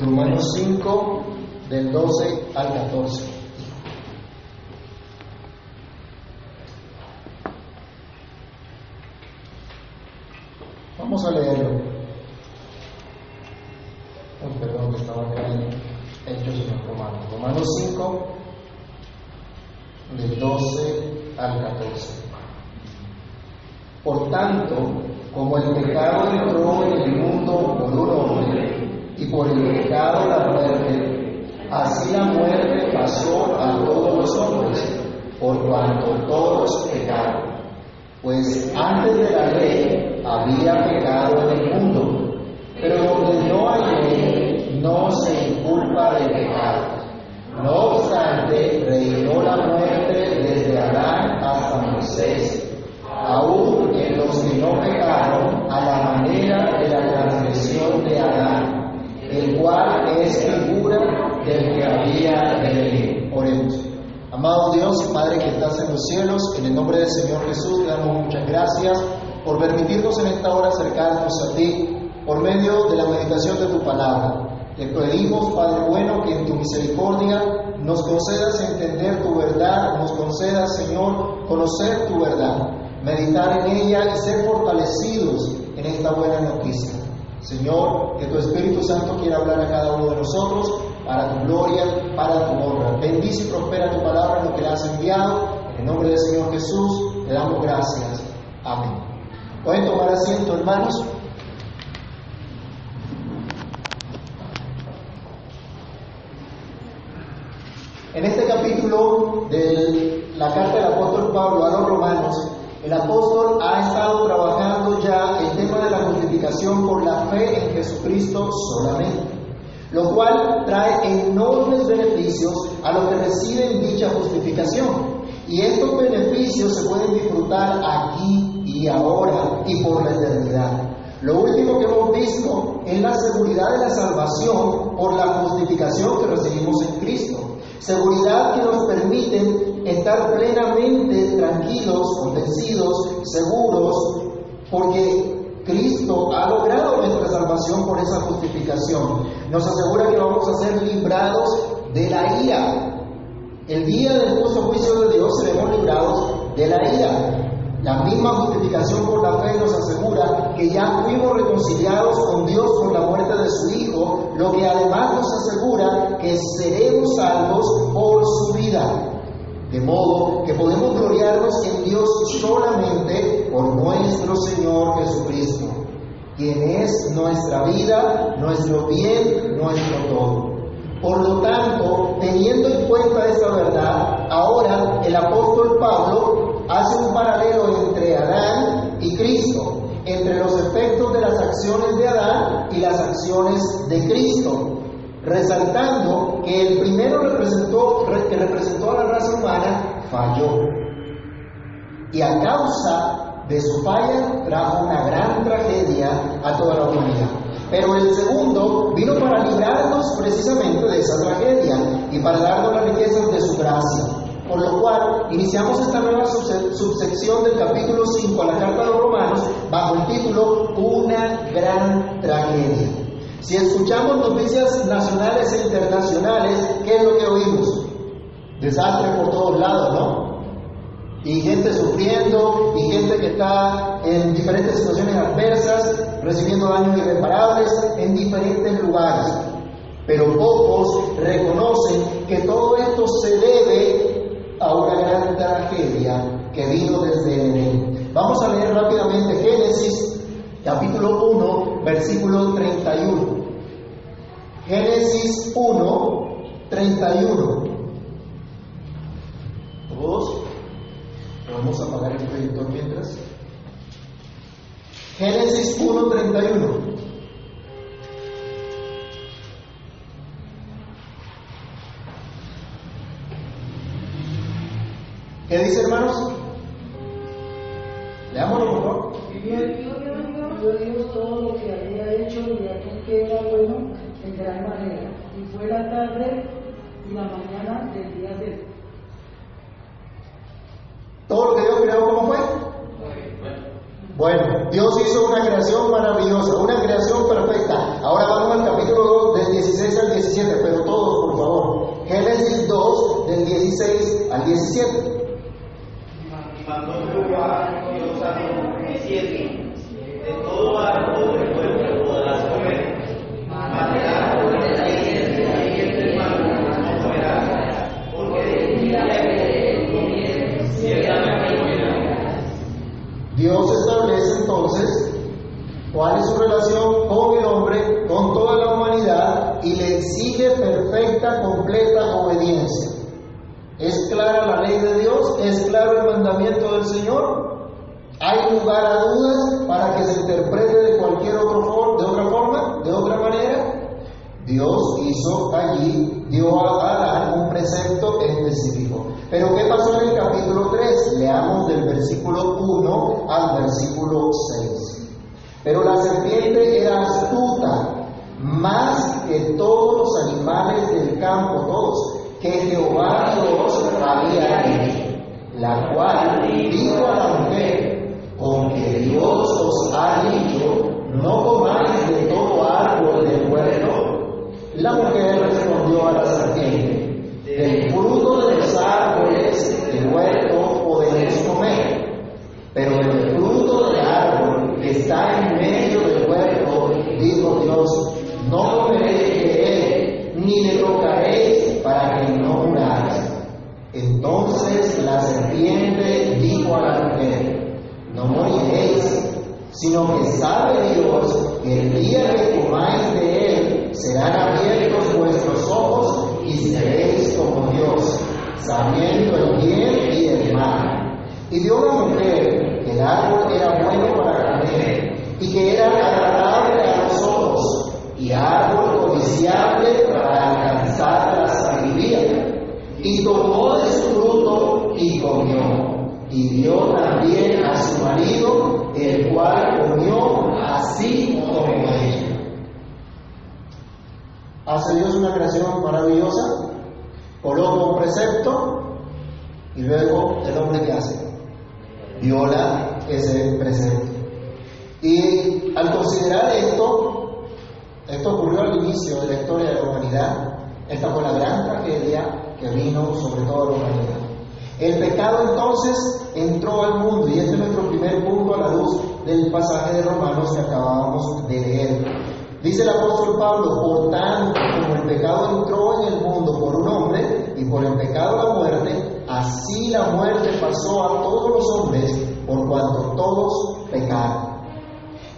Romanos 5, del 12 al 14. Vamos a leerlo. Perdón, que estaba en Hechos en Romanos. Romanos 5, del 12 al 14. Por tanto, como el pecado entró en el mundo por un hombre, por el pecado la muerte, así la muerte pasó a todos los hombres, por cuanto todos pecaron. Pues antes de la ley había pecado en el mundo, pero donde no hay ley no se inculpa de pecado. No obstante, reinó la muerte desde Adán hasta Moisés, aún en los que no pecaron a la el cual es figura del que había de venir. Oremos. Amado Dios y Padre que estás en los cielos, en el nombre del Señor Jesús te damos muchas gracias por permitirnos en esta hora acercarnos a ti por medio de la meditación de tu palabra. Te pedimos, Padre bueno, que en tu misericordia nos concedas entender tu verdad, nos concedas, Señor, conocer tu verdad, meditar en ella y ser fortalecidos en esta buena noticia. Señor, que tu Espíritu Santo quiera hablar a cada uno de nosotros para tu gloria, para tu honra. Bendice y prospera tu palabra en lo que la has enviado. En el nombre del Señor Jesús te damos gracias. Amén. Pueden tomar asiento, hermanos. En este capítulo de la carta del apóstol Pablo a los romanos, el apóstol ha estado trabajando ya el tema de la justificación por la fe en Jesucristo solamente, lo cual trae enormes beneficios a los que reciben dicha justificación. Y estos beneficios se pueden disfrutar aquí y ahora y por la eternidad. Lo último que hemos visto es la seguridad de la salvación por la justificación que recibimos en Cristo. Seguridad que nos permite estar plenamente convencidos, seguros, porque Cristo ha logrado nuestra salvación por esa justificación. Nos asegura que vamos a ser librados de la ira. El día del justo juicio de Dios seremos librados de la ira. La misma justificación por la fe nos asegura que ya fuimos reconciliados con Dios por la muerte de su Hijo, lo que además nos asegura que seremos salvos por su vida. De modo que podemos gloriarnos en Dios solamente por nuestro Señor Jesucristo, quien es nuestra vida, nuestro bien, nuestro todo. Por lo tanto, teniendo en cuenta esta verdad, ahora el apóstol Pablo hace un paralelo entre Adán y Cristo, entre los efectos de las acciones de Adán y las acciones de Cristo, resaltando que el primero que representó a la raza humana falló. Y a causa de su falla trajo una gran tragedia a toda la humanidad. Pero el segundo vino para librarnos precisamente de esa tragedia y para darnos las riquezas de su gracia. Por lo cual, iniciamos esta nueva subsección del capítulo 5 a la Carta de los Romanos bajo el título Una gran tragedia. Si escuchamos noticias nacionales e internacionales, ¿qué es lo que oímos? Desastre por todos lados, ¿no? Y gente sufriendo, y gente que está en diferentes situaciones adversas, recibiendo daños irreparables en diferentes lugares. Pero pocos reconocen que todo esto se debe a una gran tragedia que vino desde Edén. Vamos a leer rápidamente Génesis capítulo 1, versículo 31. Génesis 1, 31. Todos. Vamos a apagar el proyector mientras. Génesis 1, 31. ¿Qué dice hermanos? Leámoslo por favor respondió Dios todo lo que había hecho y de aquí que era bueno en gran manera. Y fue la tarde y la mañana del día de ¿Todo lo que Dios creó cómo fue? Bueno, Dios hizo una creación maravillosa, una creación perfecta. Ahora vamos al capítulo 2, del 16 al 17, pero todos, por favor. Génesis 2, del 16 al 17. Que Jehová Dios había hecho, la cual dijo a la mujer, con que Dios os ha dicho, no comáis de todo árbol del huerto. La mujer respondió a la sabe Dios Y dio también a su marido, el cual comió así como ella. Hace Dios una creación maravillosa, coloca un precepto y luego el hombre que hace viola ese precepto. Y al considerar esto, esto ocurrió al inicio de la historia de la humanidad, esta fue la gran tragedia que vino sobre toda la humanidad. El pecado entonces entró al mundo y este es nuestro primer punto a la luz del pasaje de Romanos que acabábamos de leer. Dice el apóstol Pablo, por tanto, como el pecado entró en el mundo por un hombre y por el pecado la muerte, así la muerte pasó a todos los hombres por cuanto todos pecaron.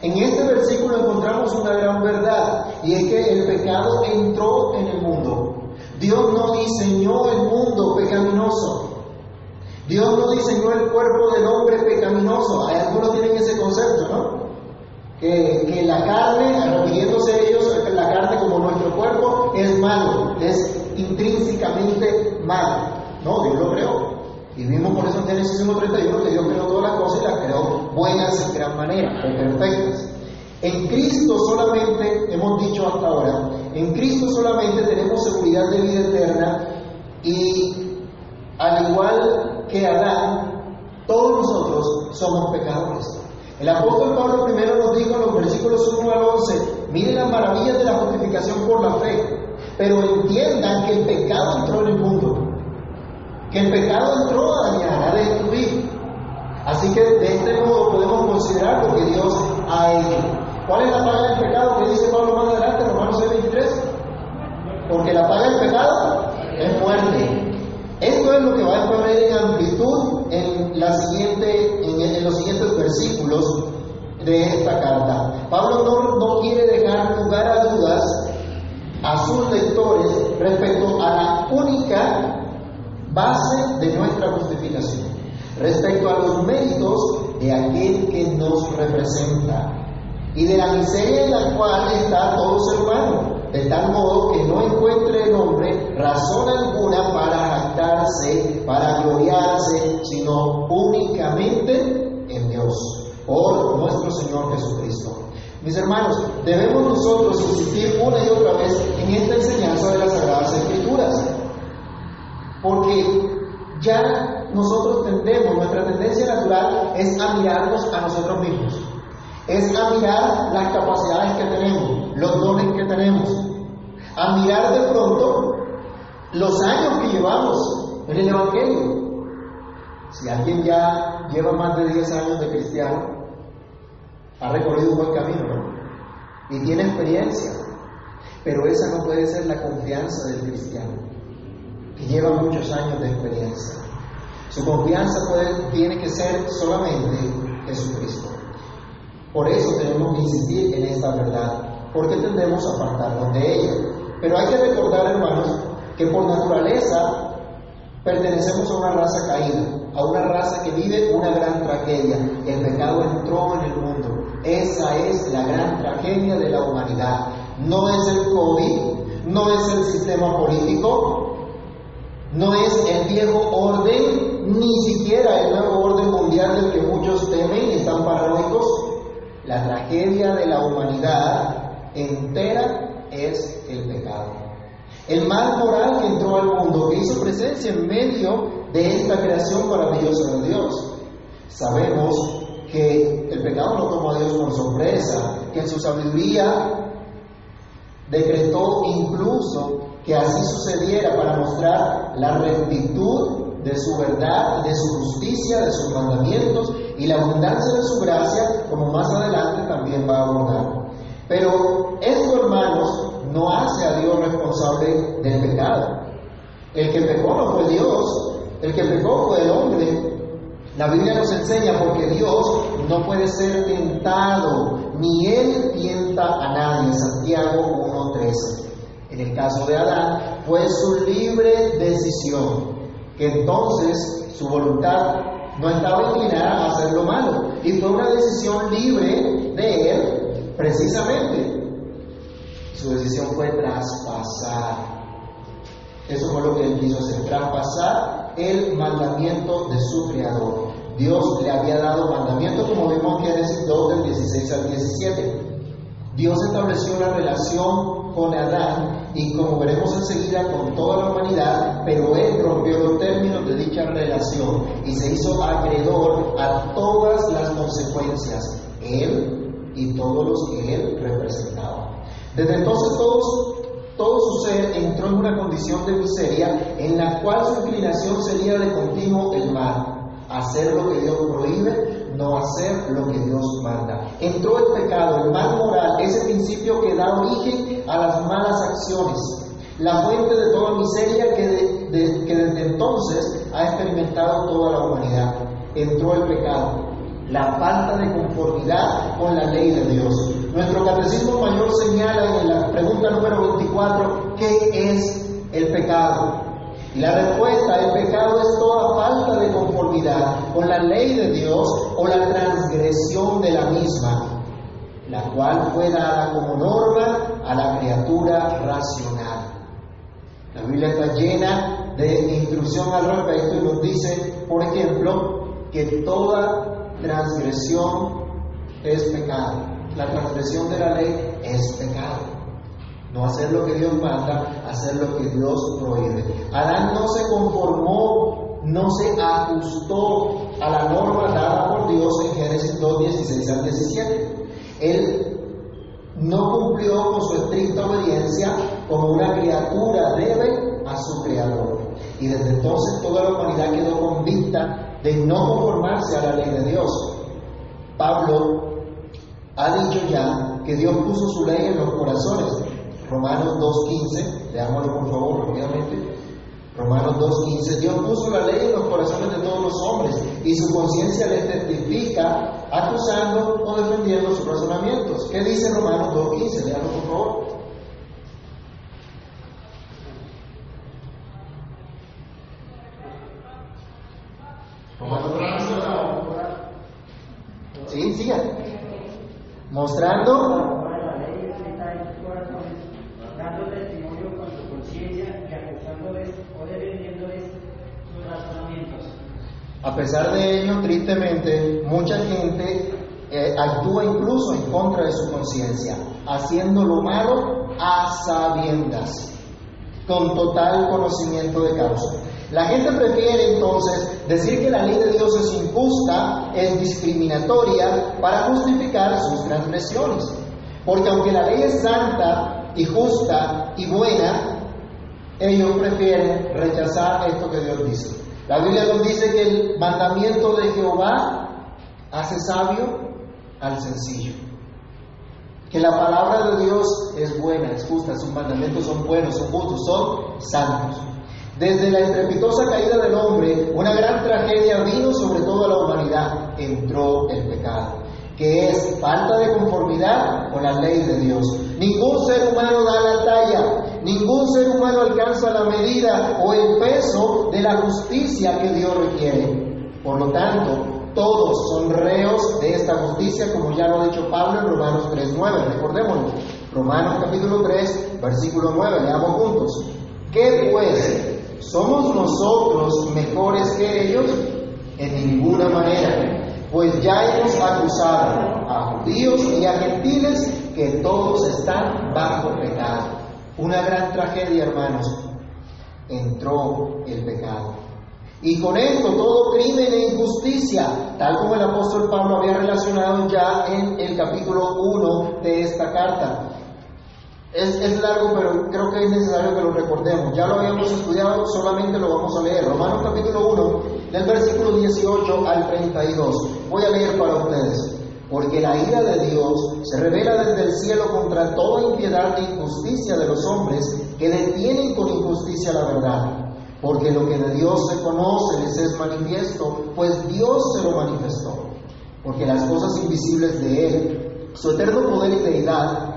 En este versículo encontramos una gran verdad y es que el pecado entró en el mundo. Dios no diseñó el mundo pecaminoso. Dios no diseñó el cuerpo del hombre pecaminoso. Algunos tienen ese concepto, ¿no? Que, la carne, refiriéndose ellos, la carne como nuestro cuerpo es malo, es intrínsecamente malo. No, Dios lo creó. Y vimos por eso en Génesis 1.31 que Dios creó todas las cosas y las creó buenas en gran manera, perfectas. En Cristo solamente, hemos dicho hasta ahora, en Cristo solamente tenemos seguridad de vida eterna y al igual que Adán, todos nosotros somos pecadores. El apóstol Pablo primero nos dijo en los versículos 1 al 11, miren las maravillas de la justificación por la fe, pero entiendan que el pecado entró en el mundo, que el pecado entró a dañar, a destruir. Así que de este modo podemos considerar lo que Dios ha hecho. ¿Cuál es la paga del pecado que dice Pablo más adelante, Romanos 6:23? Porque la paga del pecado es muerte. Esto es lo que va a poner en amplitud en, la siguiente, en, en los siguientes versículos de esta carta. Pablo no, no quiere dejar lugar a dudas a sus lectores respecto a la única base de nuestra justificación, respecto a los méritos de aquel que nos representa y de la miseria en la cual está todo ser humano, de tal modo que no encuentre el hombre razón alguna para gloriarse, sino únicamente en Dios, por nuestro Señor Jesucristo. Mis hermanos, debemos nosotros insistir una y otra vez en esta enseñanza de las Sagradas Escrituras, porque ya nosotros tendemos, nuestra tendencia natural es a mirarnos a nosotros mismos es a mirar las capacidades que tenemos, los dones que tenemos, a mirar de pronto los años que llevamos en el Evangelio. Si alguien ya lleva más de 10 años de cristiano, ha recorrido un buen camino, ¿no? Y tiene experiencia. Pero esa no puede ser la confianza del cristiano, que lleva muchos años de experiencia. Su confianza tiene que ser solamente Jesucristo. Por eso tenemos que insistir en esta verdad, porque tendemos a apartarnos de ella. Pero hay que recordar, hermanos, que por naturaleza pertenecemos a una raza caída, a una raza que vive una gran tragedia. El pecado entró en el mundo. Esa es la gran tragedia de la humanidad. No es el COVID, no es el sistema político, no es el viejo orden, ni siquiera el nuevo orden mundial del que muchos temen y están paranoicos. La tragedia de la humanidad entera es el pecado. El mal moral que entró al mundo, que hizo presencia en medio de esta creación maravillosa de Dios. Sabemos que el pecado no tomó a Dios por sorpresa, que en su sabiduría decretó incluso que así sucediera para mostrar la rectitud de su verdad, de su justicia, de sus mandamientos y la abundancia de su gracia, como más adelante también va a abordar. Pero esto, hermanos, no hace a Dios responsable del pecado. El que pecó no fue Dios, el que pecó fue el hombre. La Biblia nos enseña porque Dios no puede ser tentado, ni Él tienta a nadie. Santiago 1.13. En el caso de Adán, fue su libre decisión, que entonces su voluntad no estaba inclinada a hacer lo malo, y fue una decisión libre de Él, precisamente. Su decisión fue traspasar. Eso fue lo que él quiso hacer, traspasar el mandamiento de su creador. Dios le había dado mandamiento, como vemos en Génesis 2, del 16 al 17. Dios estableció una relación con Adán y como veremos enseguida con toda la humanidad, pero él rompió los términos de dicha relación y se hizo acreedor a todas las consecuencias, él y todos los que él representaba. Desde entonces todos, todo su ser entró en una condición de miseria en la cual su inclinación sería de continuo el mal, hacer lo que Dios prohíbe, no hacer lo que Dios manda. Entró el pecado, el mal moral, ese principio que da origen a las malas acciones, la fuente de toda miseria que, que desde entonces ha experimentado toda la humanidad. Entró el pecado, la falta de conformidad con la ley de Dios. Nuestro catecismo mayor señala en la pregunta número 24, ¿qué es el pecado? Y la respuesta, el pecado es toda falta de conformidad con la ley de Dios o la transgresión de la misma, la cual fue dada como norma a la criatura racional. La Biblia está llena de instrucción al respecto y nos dice, por ejemplo, que toda transgresión es pecado. La transgresión de la ley es pecado. No hacer lo que Dios manda, hacer lo que Dios prohíbe. Adán no se conformó, no se ajustó a la norma dada por Dios en Génesis 2, 16 al 17. Él no cumplió con su estricta obediencia como una criatura debe a su creador. Y desde entonces toda la humanidad quedó convicta de no conformarse a la ley de Dios. Pablo ha dicho ya que Dios puso su ley en los corazones Romanos 2.15, leámoslo por favor rápidamente. Romanos 2.15, Dios puso la ley en los corazones de todos los hombres y su conciencia les testifica acusando o defendiendo sus razonamientos. ¿Qué dice Romanos 2.15? Leámoslo por favor. Sí, siga. Mostrando A pesar de ello, tristemente, mucha gente eh, actúa incluso en contra de su conciencia, haciendo lo malo a sabiendas, con total conocimiento de causa. La gente prefiere entonces decir que la ley de Dios es injusta, es discriminatoria, para justificar sus transgresiones. Porque aunque la ley es santa y justa y buena, ellos prefieren rechazar esto que Dios dice. La Biblia nos dice que el mandamiento de Jehová hace sabio al sencillo. Que la palabra de Dios es buena, es justa, sus mandamientos son buenos, son justos, son santos. Desde la estrepitosa caída del hombre, una gran tragedia vino sobre toda la humanidad. Entró el pecado, que es falta de conformidad con la ley de Dios. Ningún ser humano da la talla, ningún ser humano alcanza la medida o el peso de la justicia que Dios requiere. Por lo tanto, todos son reos de esta justicia, como ya lo ha dicho Pablo en Romanos 3.9. Recordémoslo. Romanos capítulo 3, versículo 9. Leamos juntos. ¿Qué pues? ¿Somos nosotros mejores que ellos? En ninguna manera, pues ya hemos acusado a judíos y a gentiles que todos están bajo pecado. Una gran tragedia, hermanos. Entró el pecado. Y con esto todo crimen e injusticia, tal como el apóstol Pablo había relacionado ya en el capítulo 1 de esta carta. Es, largo, pero creo que es necesario que lo recordemos. Ya lo habíamos estudiado, solamente lo vamos a leer. Romanos capítulo 1, del versículo 18 al 32. Voy a leer para ustedes. Porque la ira de Dios se revela desde el cielo contra toda impiedad e injusticia de los hombres que detienen con injusticia la verdad. Porque lo que de Dios se conoce les es manifiesto, pues Dios se lo manifestó. Porque las cosas invisibles de Él, su eterno poder y deidad,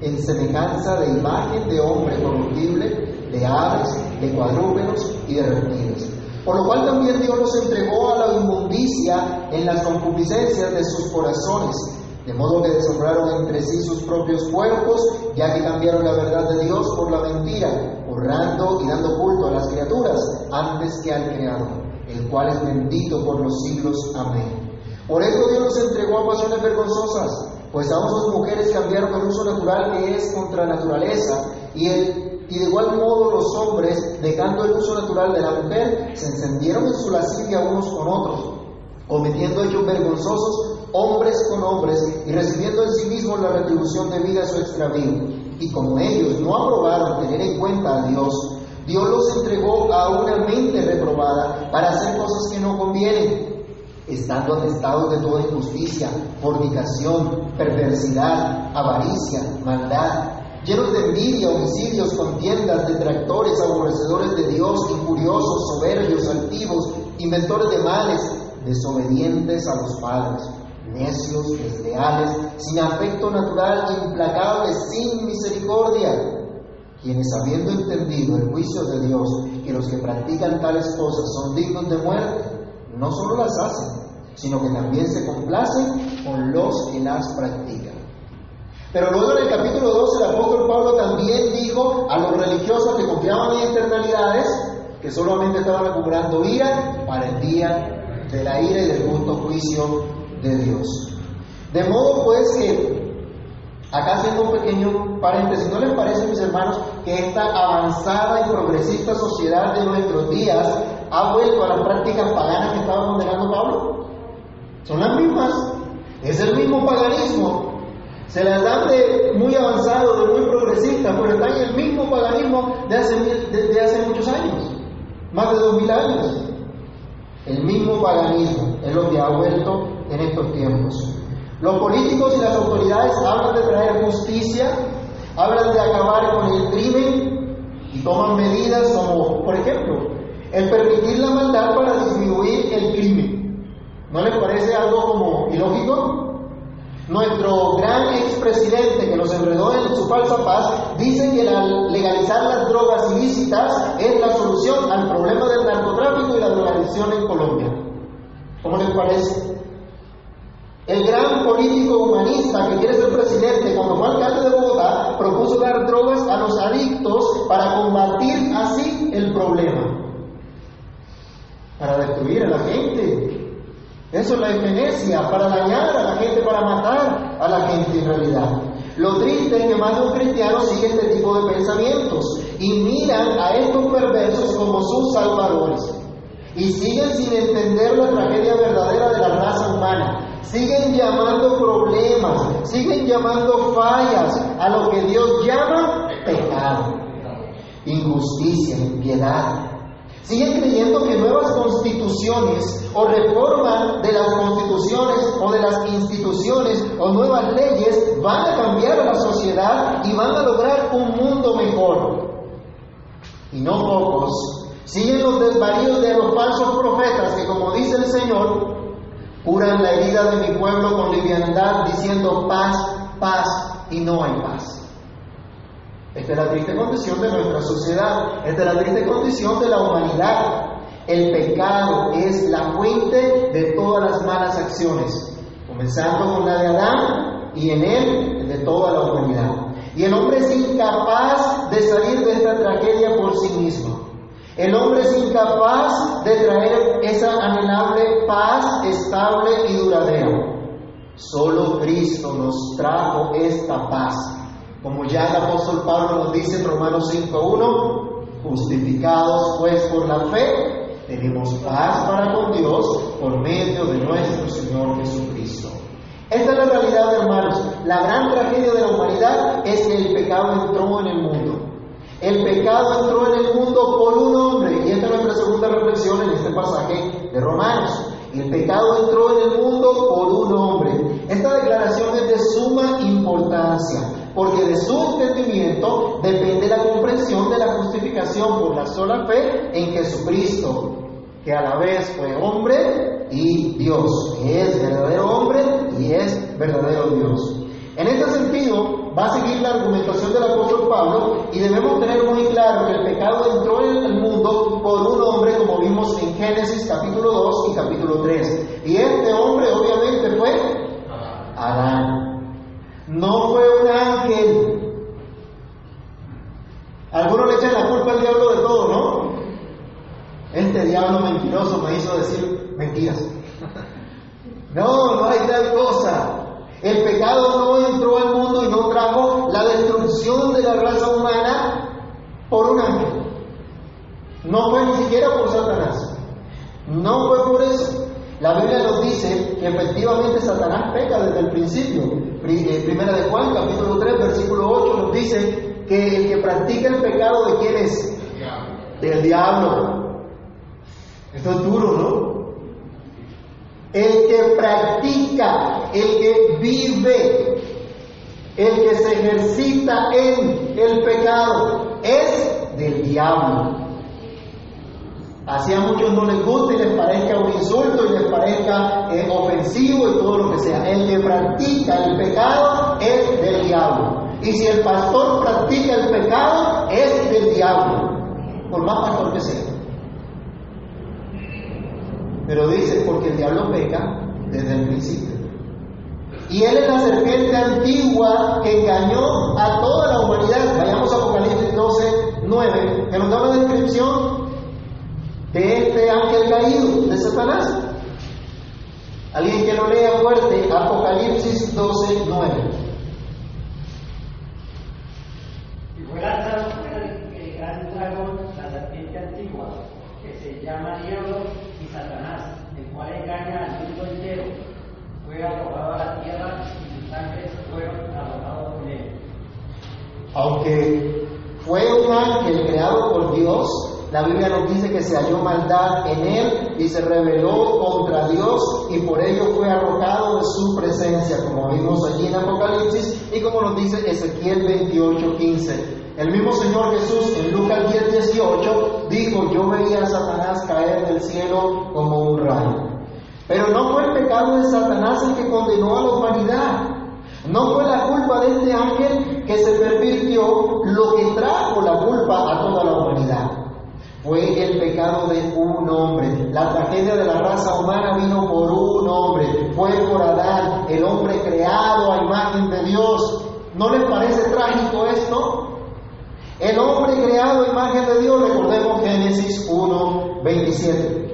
en semejanza de imagen de hombre corruptible, de aves, de cuadrúpedos y de reptiles. Por lo cual también Dios los entregó a la inmundicia en las concupiscencias de sus corazones, de modo que deshonraron entre sí sus propios cuerpos, ya que cambiaron la verdad de Dios por la mentira, honrando y dando culto a las criaturas antes que al Creador, el cual es bendito por los siglos. Amén. Por eso Dios los entregó a pasiones vergonzosas pues aún sus mujeres cambiaron el uso natural que es contra naturaleza, y, y de igual modo los hombres, dejando el uso natural de la mujer, se encendieron en su lascivia unos con otros, cometiendo hechos vergonzosos hombres con hombres y recibiendo en sí mismos la retribución debida a su extravío. Y como ellos no aprobaron tener en cuenta a Dios, Dios los entregó a una mente reprobada para hacer cosas que no convienen estando atestados de toda injusticia, fornicación, perversidad, avaricia, maldad, llenos de envidia, homicidios, contiendas, detractores, aborrecedores de Dios, incuriosos, soberbios, altivos, inventores de males, desobedientes a los padres, necios, desleales, sin afecto natural, implacables, sin misericordia, quienes habiendo entendido el juicio de Dios, que los que practican tales cosas son dignos de muerte, no solo las hacen, sino que también se complacen con los que las practican. Pero luego en el capítulo 12 el apóstol Pablo también dijo a los religiosos que confiaban en eternalidades que solamente estaban acumulando ira para el día de la ira y del justo juicio de Dios. De modo pues que, acá haciendo un pequeño paréntesis, ¿no les parece, mis hermanos, que esta avanzada y progresista sociedad de nuestros días ha vuelto a las prácticas paganas que estaba condenando Pablo? Son las mismas, es el mismo paganismo. Se las dan de muy avanzado, de muy progresista, pero están en el mismo paganismo de hace, de, hace muchos años, más de dos mil años. El mismo paganismo es lo que ha vuelto en estos tiempos. Los políticos y las autoridades hablan de traer justicia, hablan de acabar con el crimen y toman medidas como, por ejemplo, el permitir la maldad para disminuir el crimen. ¿No les parece algo como ilógico? Nuestro gran expresidente que nos enredó en su falsa paz dice que legalizar las drogas ilícitas es la solución al problema del narcotráfico y la drogadicción en Colombia. ¿Cómo les parece? El gran político humanista que quiere ser presidente, cuando fue alcalde de Bogotá, propuso dar drogas a los adictos para combatir así el problema. Destruir a la gente. Eso es la eugenesia, para dañar a la gente, para matar a la gente en realidad. Lo triste es que más de un cristiano sigue este tipo de pensamientos y miran a estos perversos como sus salvadores. Y siguen sin entender la tragedia verdadera de la raza humana. Siguen llamando problemas, siguen llamando fallas a lo que Dios llama pecado, injusticia, impiedad, Siguen creyendo que nuevas constituciones o reforma de las constituciones o de las instituciones o nuevas leyes van a cambiar a la sociedad y van a lograr un mundo mejor. Y no pocos siguen los desvaríos de los falsos profetas que, como dice el Señor, curan la herida de mi pueblo con liviandad diciendo paz, paz y no hay paz. Esta es la triste condición de nuestra sociedad, esta es la triste condición de la humanidad. El pecado es la fuente de todas las malas acciones, comenzando con la de Adán y en él de toda la humanidad. Y el hombre es incapaz de salir de esta tragedia por sí mismo. El hombre es incapaz de traer esa anhelable paz estable y duradera. Solo Cristo nos trajo esta paz como ya el apóstol Pablo nos dice en Romanos 5.1, justificados pues por la fe, tenemos paz para con Dios por medio de nuestro Señor Jesucristo. Esta es la realidad, hermanos. La gran tragedia de la humanidad es que el pecado entró en el mundo. El pecado entró en el mundo por un hombre, y esta es nuestra segunda reflexión en este pasaje de Romanos. El pecado entró en el mundo por un hombre. Esta declaración es de suma importancia porque de su entendimiento depende la comprensión de la justificación por la sola fe en Jesucristo, que a la vez fue hombre y Dios, que es verdadero hombre y es verdadero Dios. En este sentido, va a seguir la argumentación del apóstol Pablo y debemos tener muy claro que el pecado entró en el mundo por un hombre, como vimos en Génesis capítulo 2 y capítulo 3. Y este hombre obviamente fue Adán. No fue un ángel. Algunos le echan la culpa al diablo de todo, ¿no? Este diablo mentiroso me hizo decir mentiras. No, no hay tal cosa. El pecado no entró al mundo y no trajo la destrucción de la raza humana por un ángel. No fue ni siquiera por Satanás. No fue por eso. La Biblia nos dice que efectivamente Satanás peca desde el principio. Eh, primera de Juan, capítulo 3, versículo 8, nos dice que el que practica el pecado de quién es? Del diablo. Esto es duro, ¿no? El que practica, el que vive, el que se ejercita en el pecado, es del diablo. Así a muchos no les gusta y les parezca un insulto y les parezca eh, ofensivo y todo lo que sea. El que practica el pecado es del diablo. Y si el pastor practica el pecado, es del diablo, por más pastor que sea. Pero dice, porque el diablo peca desde el principio. Y él es la serpiente antigua que engañó a toda la humanidad. Vayamos a Apocalipsis 12, 9, que nos da una descripción de este ángel caído, de Satanás. Alguien que lo lea fuerte, Apocalipsis 12, 9. Y fue lanzado el gran dragón, la serpiente antigua, que se llama Diablo y Satanás, el cual engaña al mundo entero. Fue arrojado a la tierra y sus ángeles fueron arrojados con él. Aunque fue un ángel creado por Dios, la Biblia nos dice que se halló maldad en él y se rebeló contra Dios y por ello fue arrojado de su presencia, como vimos allí en Apocalipsis y como nos dice Ezequiel 28, 15. El mismo Señor Jesús en Lucas 10, 18 dijo, yo veía a Satanás caer del cielo como un rayo. Pero no fue el pecado de Satanás el que condenó a la humanidad. No fue la culpa de este ángel que se pervirtió lo que trajo la culpa a toda la humanidad. Fue el pecado de un hombre. La tragedia de la raza humana vino por un hombre. Fue por Adán, el hombre creado a imagen de Dios. ¿No les parece trágico esto? El hombre creado a imagen de Dios, recordemos Génesis 1, 27.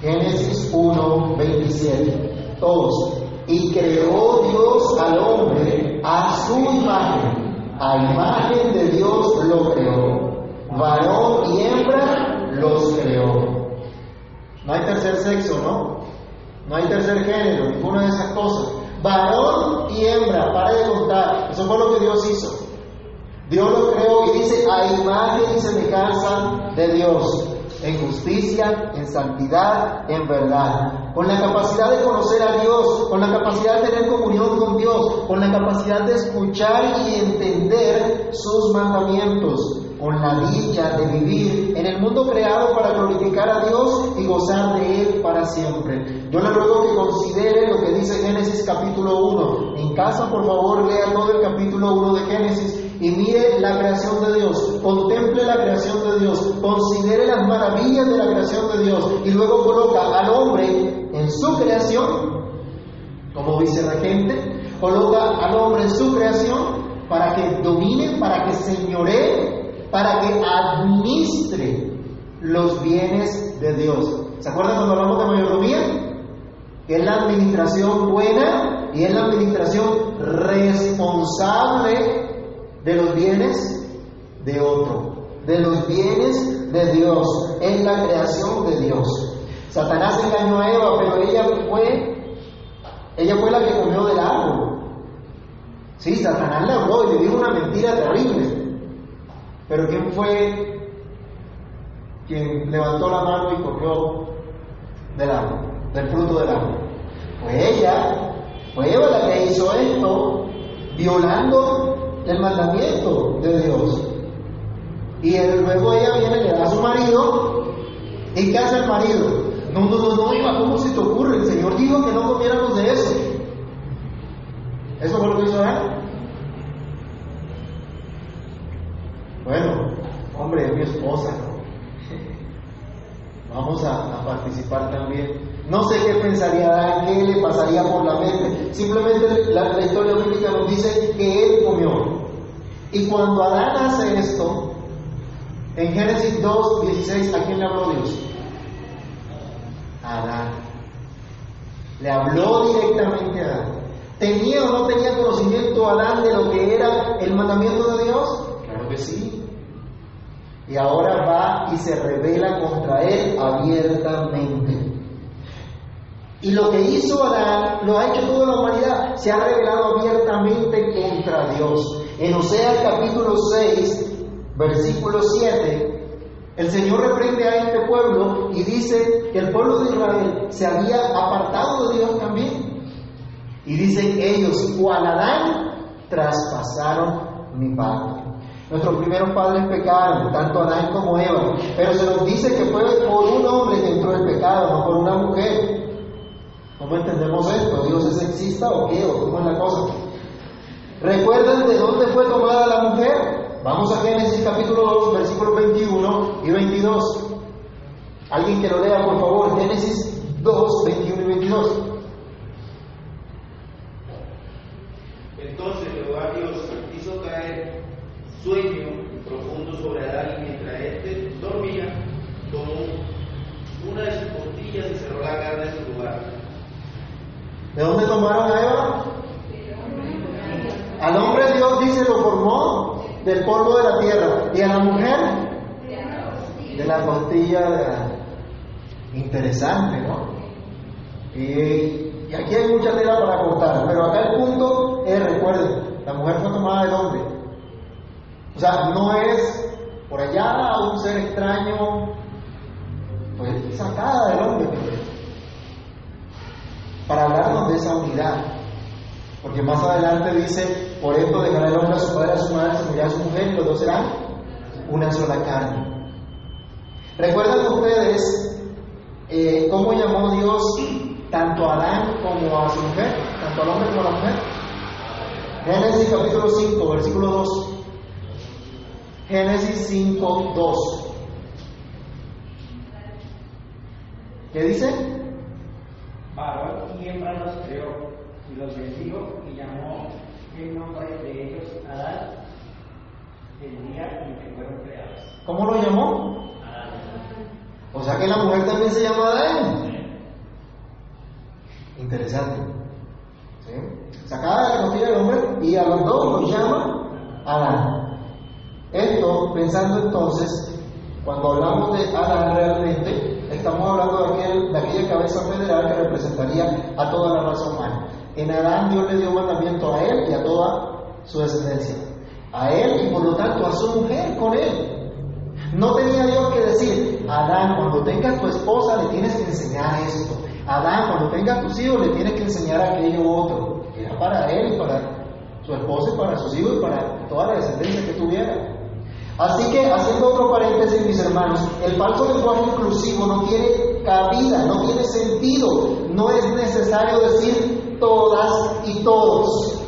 Génesis 1, 27. Todos. Y creó Dios al hombre a su imagen a imagen de Dios lo creó. Varón y hembra los creó. No hay tercer sexo, ¿no? No hay tercer género, ninguna de esas cosas. Varón y hembra, pare de contar. Eso fue lo que Dios hizo. Dios lo creó y dice a imagen y semejanza de Dios en justicia, en santidad, en verdad, con la capacidad de conocer a Dios, con la capacidad de tener comunión con Dios, con la capacidad de escuchar y entender sus mandamientos, con la dicha de vivir en el mundo creado para glorificar a Dios y gozar de Él para siempre. Yo le ruego que considere lo que dice Génesis capítulo 1. En casa, por favor, lea todo el capítulo 1 de Génesis y mire la creación de Dios, contemple la creación de Dios, considere las maravillas de la creación de Dios y luego coloca al hombre en su creación como vicerregente, coloca al hombre en su creación para que domine, para que señoree, para que administre los bienes de Dios. ¿Se acuerdan cuando hablamos de mayordomía? Que es la administración buena y es la administración responsable de los bienes de otro, de los bienes de Dios, en la creación de Dios. Satanás engañó a Eva, pero ella fue, ella fue la que comió del árbol. Sí, Satanás le habló y le dijo una mentira terrible. Pero ¿quién fue quien levantó la mano y comió del árbol, del fruto del árbol? Fue ella, fue Eva la que hizo esto, violando el mandamiento de Dios. Y luego ella viene, le da a su marido, ¿y qué hace el marido? No, no, no, no, Iba, ¿cómo se te ocurre? El Señor dijo que no comiéramos de eso. ¿Eso fue lo que hizo él? Bueno, hombre, mi esposa, Vamos a, participar también. No sé qué pensaría Adán, qué le pasaría por la mente. Simplemente la historia bíblica nos dice que él comió. Y cuando Adán hace esto, en Génesis 2, 16, ¿a quién le habló Dios? Adán. Le habló directamente a Adán. ¿Tenía o no tenía conocimiento Adán de lo que era el mandamiento de Dios? Claro que sí. Y ahora va y se revela contra él abiertamente. Y lo que hizo Adán lo ha hecho toda la humanidad. Se ha revelado abiertamente contra Dios. En Oseas capítulo 6, versículo 7, el Señor reprende a este pueblo y dice que el pueblo de Israel se había apartado de Dios también. Y dicen ellos, cual Adán, traspasaron mi pacto. Nuestros primeros padres pecaron, tanto Adán como Eva, pero se nos dice que fue por un hombre que entró el pecado, no por una mujer. ¿Cómo entendemos esto? ¿Dios es sexista o qué? ¿O cómo es la cosa? ¿Recuerdan de dónde fue tomada la mujer? Vamos a Génesis capítulo 2, versículos 21 y 22. Alguien que lo lea, por favor, Génesis 2, 21 y 22. Entonces Jehová Dios hizo caer sueño profundo sobre Adán y mientras éste dormía, tomó una de sus costillas y cerró la carne en su lugar. ¿De dónde tomaron a Eva? Al hombre Dios dice lo formó del polvo de la tierra y a la mujer de la costilla Interesante, ¿no? Y, aquí hay mucha tela para cortar, pero acá el punto es, recuerden, la mujer fue tomada del hombre. O sea, no es por allá un ser extraño, pues sacada del hombre. Para hablarnos de esa unidad. Porque más adelante dice, por esto dejará el hombre a su padre, a su madre, se a su mujer y los dos serán una sola carne. ¿Recuerdan ustedes eh, cómo llamó Dios tanto a Adán como a su mujer? Tanto al hombre como a la mujer. Génesis capítulo 5, versículo 2. Génesis 5, 2. ¿Qué dice? Varón y hembra los creó los bendijo y llamó el nombre de ellos Adán el día en que fueron creados. ¿Cómo lo llamó? Adán. O sea que la mujer también se llama Adán. Interesante. ¿Sí? Sacada de la costilla del hombre y a los dos los llama Adán. Esto, pensando entonces, cuando hablamos de Adán realmente, estamos hablando de, aquel, de aquella cabeza federal que representaría a toda la raza humana. En Adán Dios le dio mandamiento a él y a toda su descendencia. A él y por lo tanto a su mujer con él. No tenía Dios que decir, Adán, cuando tengas tu esposa le tienes que enseñar esto. Adán, cuando tengas tus hijos le tienes que enseñar aquello otro. Era para él y para su esposa y para sus hijos y para toda la descendencia que tuviera. Así que, haciendo otro paréntesis, mis hermanos, el falso lenguaje inclusivo no tiene cabida, no tiene sentido. No es necesario decir todas y todos.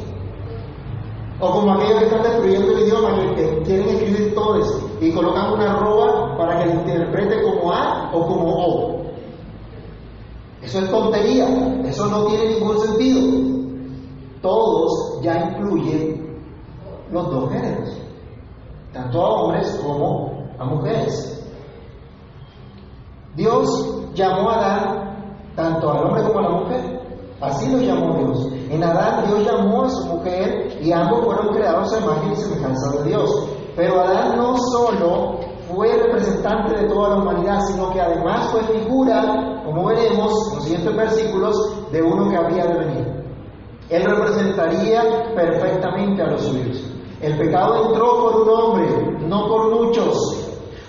O como aquellos que están destruyendo el idioma, que quieren escribir todos y colocan una arroba para que lo interprete como A o como O. Eso es tontería, eso no tiene ningún sentido. Todos ya incluyen los dos géneros, tanto a hombres como a mujeres. Dios llamó a Adán tanto al hombre como a la mujer. Así lo llamó Dios. En Adán Dios llamó a su mujer y ambos fueron creados a imagen y semejanza de Dios. Pero Adán no solo fue representante de toda la humanidad, sino que además fue figura, como veremos en los siguientes versículos, de uno que había de venir. Él representaría perfectamente a los suyos. El pecado entró por un hombre, no por muchos.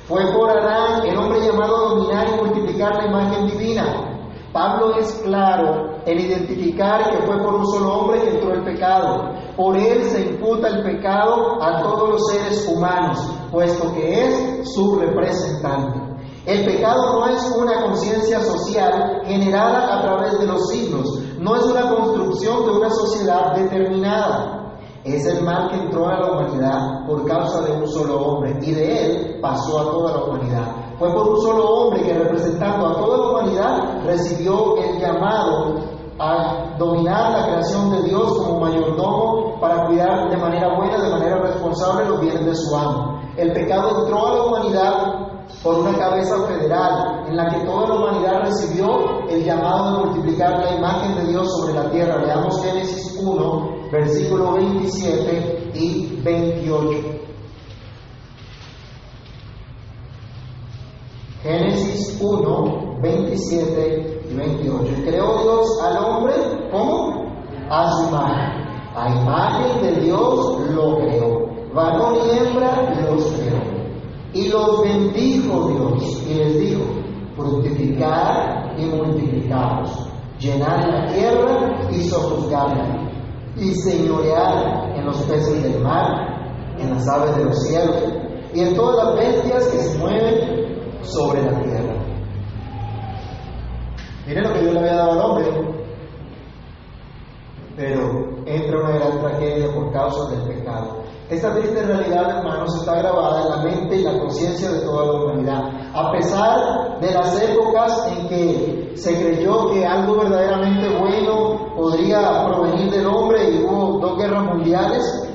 Fue por Adán, el hombre llamado a dominar y multiplicar la imagen divina. Pablo es claro en identificar que fue por un solo hombre que entró el pecado. Por él se imputa el pecado a todos los seres humanos, puesto que es su representante. El pecado no es una conciencia social generada a través de los siglos, no es una construcción de una sociedad determinada. Es el mal que entró a la humanidad por causa de un solo hombre y de él pasó a toda la humanidad. Fue por un solo hombre que representando a toda la humanidad recibió el llamado a dominar la creación de Dios como mayordomo para cuidar de manera buena, de manera responsable los bienes de su amo. El pecado entró a la humanidad por una cabeza federal en la que toda la humanidad recibió el llamado de multiplicar la imagen de Dios sobre la tierra. Leamos Génesis 1, versículo 27 y 28. Génesis 1, 27 y 28. Creó Dios al hombre, ¿cómo? A su imagen. A imagen de Dios lo creó. Varón y hembra los creó. Y los bendijo Dios y les dijo, fructificar y multiplicaros, llenar la tierra y sojuzgarla, y señorear en los peces del mar, en las aves de los cielos, y en todas las bestias que se mueven sobre la tierra. Miren lo que Dios le había dado al hombre, pero entra una gran tragedia por causa del pecado. Esta triste realidad, hermanos, está grabada en la mente y la conciencia de toda la humanidad. A pesar de las épocas en que se creyó que algo verdaderamente bueno podría provenir del hombre y hubo dos guerras mundiales,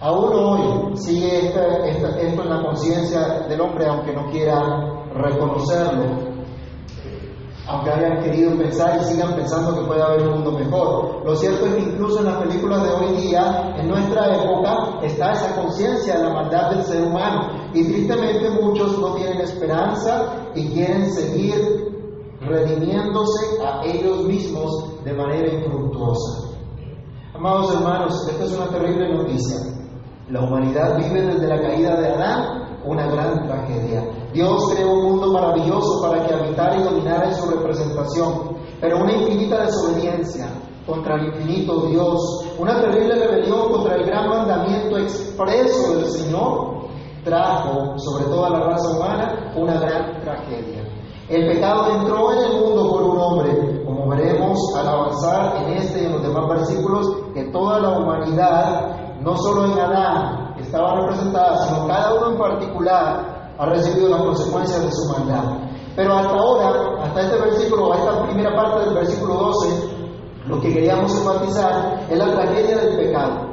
aún hoy sigue esto en la conciencia del hombre, aunque no quiera reconocerlo aunque hayan querido pensar y sigan pensando que puede haber un mundo mejor. Lo cierto es que incluso en las películas de hoy día, en nuestra época, está esa conciencia de la maldad del ser humano. Y tristemente muchos no tienen esperanza y quieren seguir redimiéndose a ellos mismos de manera infructuosa. Amados hermanos, esta es una terrible noticia. La humanidad vive desde la caída de Adán una gran tragedia. Dios creó un mundo maravilloso para que habitara y dominara en su representación, pero una infinita desobediencia contra el infinito Dios, una terrible rebelión contra el gran mandamiento expreso del Señor, trajo sobre toda la raza humana una gran tragedia. El pecado entró en el mundo por un hombre, como veremos al avanzar en este y en los demás versículos, que toda la humanidad, no solo en Adán, estaba representada, sino cada uno en particular ha recibido las consecuencias de su maldad. Pero hasta ahora, hasta este versículo, esta primera parte del versículo 12, lo que queríamos enfatizar es la tragedia del pecado,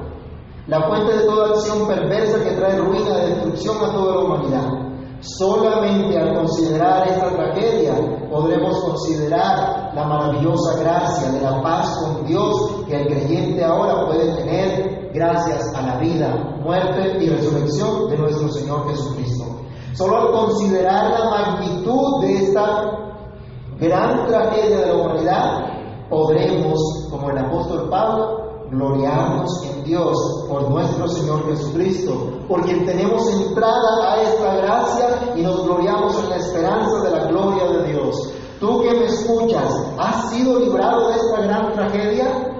la fuente de toda acción perversa que trae ruina y destrucción a toda la humanidad. Solamente al considerar esta tragedia podremos considerar la maravillosa gracia de la paz con Dios que el creyente ahora puede tener gracias a la vida, muerte y resurrección de nuestro Señor Jesucristo. Solo al considerar la magnitud de esta gran tragedia de la humanidad, podremos, como el apóstol Pablo, gloriarnos en Dios por nuestro Señor Jesucristo, por quien tenemos entrada a esta gracia y nos gloriamos en la esperanza de la gloria de Dios. Tú que me escuchas, ¿has sido librado de esta gran tragedia?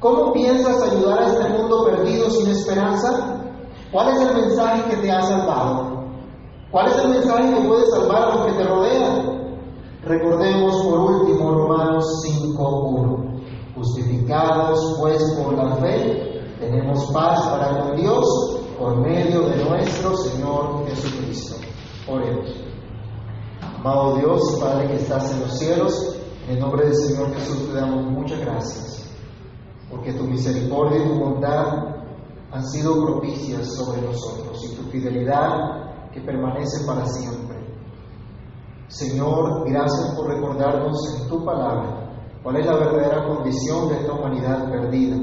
¿Cómo piensas ayudar a este mundo perdido sin esperanza? ¿Cuál es el mensaje que te ha salvado? ¿Cuál es el mensaje que puede salvar a los que te rodean? Recordemos por último Romanos 5.1. Justificados pues por la fe, tenemos paz para con Dios por medio de nuestro Señor Jesucristo. Oremos. Amado Dios, Padre que estás en los cielos, en el nombre del Señor Jesús te damos muchas gracias, porque tu misericordia y tu bondad han sido propicias sobre nosotros y tu fidelidad que permanece para siempre. Señor, gracias por recordarnos en tu palabra cuál es la verdadera condición de esta humanidad perdida,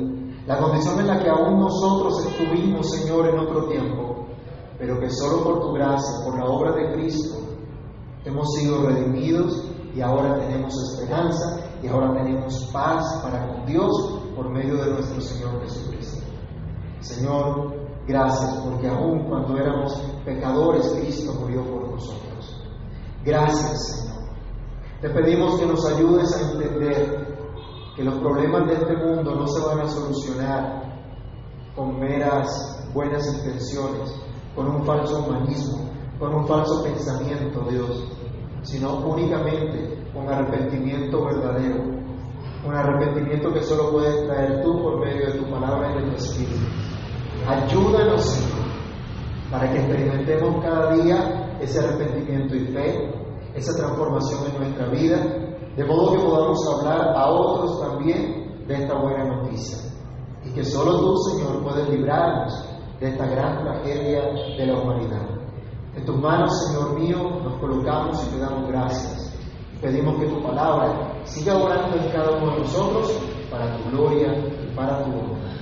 la condición en la que aún nosotros estuvimos, Señor, en otro tiempo, pero que solo por tu gracia, por la obra de Cristo, hemos sido redimidos y ahora tenemos esperanza y ahora tenemos paz para con Dios por medio de nuestro Señor Jesucristo. Señor, gracias porque aún cuando éramos pecadores, Cristo murió por nosotros. Gracias, Señor te pedimos que nos ayudes a entender que los problemas de este mundo no se van a solucionar con meras buenas intenciones, con un falso humanismo, con un falso pensamiento, Dios, sino únicamente con arrepentimiento verdadero, un arrepentimiento que solo puedes traer tú por medio de tu palabra y de tu Espíritu. Ayúdanos, Señor, para que experimentemos cada día ese arrepentimiento y fe esa transformación en nuestra vida, de modo que podamos hablar a otros también de esta buena noticia. Y que solo tú, Señor, puedes librarnos de esta gran tragedia de la humanidad. En tus manos, Señor mío, nos colocamos y te damos gracias. Pedimos que tu palabra siga orando en cada uno de nosotros para tu gloria y para tu honra.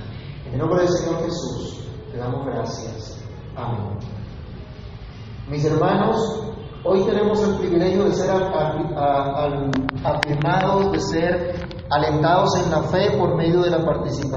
En el nombre del Señor Jesús, te damos gracias. Amén. Mis hermanos, Hoy tenemos el privilegio de ser afirmados, de ser alentados en la fe por medio de la participación.